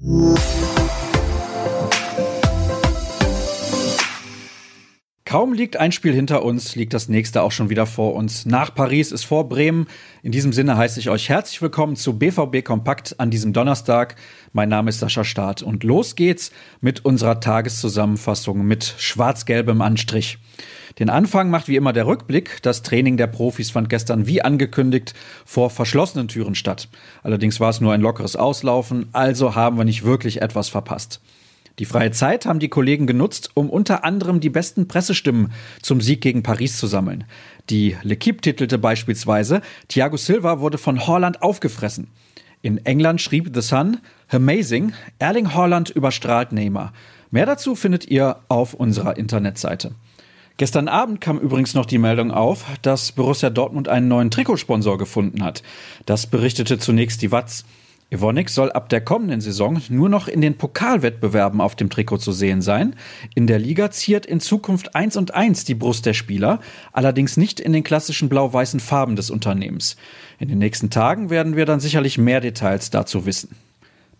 Ja. Kaum liegt ein Spiel hinter uns, liegt das nächste auch schon wieder vor uns. Nach Paris ist vor Bremen. In diesem Sinne heiße ich euch herzlich willkommen zu BVB Kompakt an diesem Donnerstag. Mein Name ist Sascha Staat und los geht's mit unserer Tageszusammenfassung mit schwarz-gelbem Anstrich. Den Anfang macht wie immer der Rückblick. Das Training der Profis fand gestern wie angekündigt vor verschlossenen Türen statt. Allerdings war es nur ein lockeres Auslaufen, also haben wir nicht wirklich etwas verpasst. Die freie Zeit haben die Kollegen genutzt, um unter anderem die besten Pressestimmen zum Sieg gegen Paris zu sammeln. Die L'Equipe titelte beispielsweise, Thiago Silva wurde von Holland aufgefressen. In England schrieb The Sun, Amazing, Erling Haaland überstrahlt Neymar. Mehr dazu findet ihr auf unserer Internetseite. Gestern Abend kam übrigens noch die Meldung auf, dass Borussia Dortmund einen neuen Trikotsponsor gefunden hat. Das berichtete zunächst die Watz. Evonik soll ab der kommenden Saison nur noch in den Pokalwettbewerben auf dem Trikot zu sehen sein. In der Liga ziert in Zukunft 1 und 1 die Brust der Spieler, allerdings nicht in den klassischen blau-weißen Farben des Unternehmens. In den nächsten Tagen werden wir dann sicherlich mehr Details dazu wissen.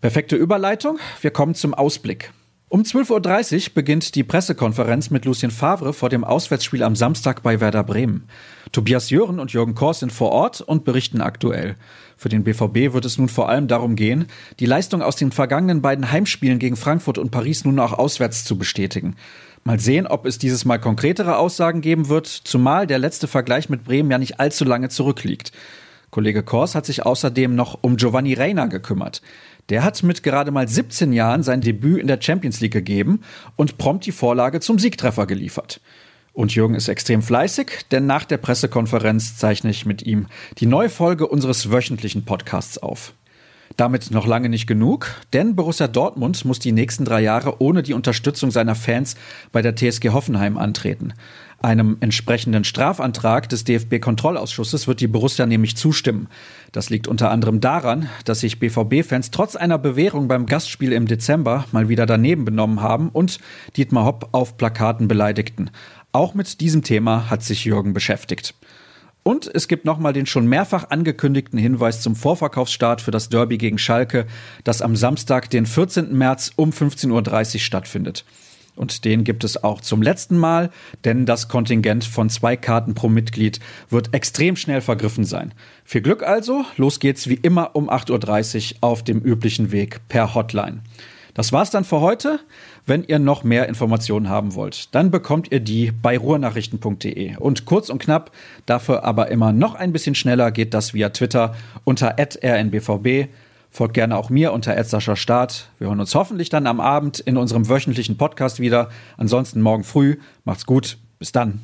Perfekte Überleitung, wir kommen zum Ausblick. Um 12.30 Uhr beginnt die Pressekonferenz mit Lucien Favre vor dem Auswärtsspiel am Samstag bei Werder Bremen. Tobias Jören und Jürgen Kors sind vor Ort und berichten aktuell. Für den BVB wird es nun vor allem darum gehen, die Leistung aus den vergangenen beiden Heimspielen gegen Frankfurt und Paris nun auch auswärts zu bestätigen. Mal sehen, ob es dieses Mal konkretere Aussagen geben wird, zumal der letzte Vergleich mit Bremen ja nicht allzu lange zurückliegt. Kollege Kors hat sich außerdem noch um Giovanni Reina gekümmert. Der hat mit gerade mal 17 Jahren sein Debüt in der Champions League gegeben und prompt die Vorlage zum Siegtreffer geliefert. Und Jürgen ist extrem fleißig, denn nach der Pressekonferenz zeichne ich mit ihm die neue Folge unseres wöchentlichen Podcasts auf. Damit noch lange nicht genug, denn Borussia Dortmund muss die nächsten drei Jahre ohne die Unterstützung seiner Fans bei der TSG Hoffenheim antreten. Einem entsprechenden Strafantrag des DFB-Kontrollausschusses wird die Borussia nämlich zustimmen. Das liegt unter anderem daran, dass sich BVB-Fans trotz einer Bewährung beim Gastspiel im Dezember mal wieder daneben benommen haben und Dietmar Hopp auf Plakaten beleidigten. Auch mit diesem Thema hat sich Jürgen beschäftigt. Und es gibt nochmal den schon mehrfach angekündigten Hinweis zum Vorverkaufsstart für das Derby gegen Schalke, das am Samstag, den 14. März um 15.30 Uhr stattfindet. Und den gibt es auch zum letzten Mal, denn das Kontingent von zwei Karten pro Mitglied wird extrem schnell vergriffen sein. Viel Glück also, los geht's wie immer um 8.30 Uhr auf dem üblichen Weg per Hotline. Das war's dann für heute. Wenn ihr noch mehr Informationen haben wollt, dann bekommt ihr die bei ruhrnachrichten.de. Und kurz und knapp, dafür aber immer noch ein bisschen schneller geht das via Twitter unter rnbvb. Folgt gerne auch mir unter Sascha Start. Wir hören uns hoffentlich dann am Abend in unserem wöchentlichen Podcast wieder. Ansonsten morgen früh. Macht's gut. Bis dann.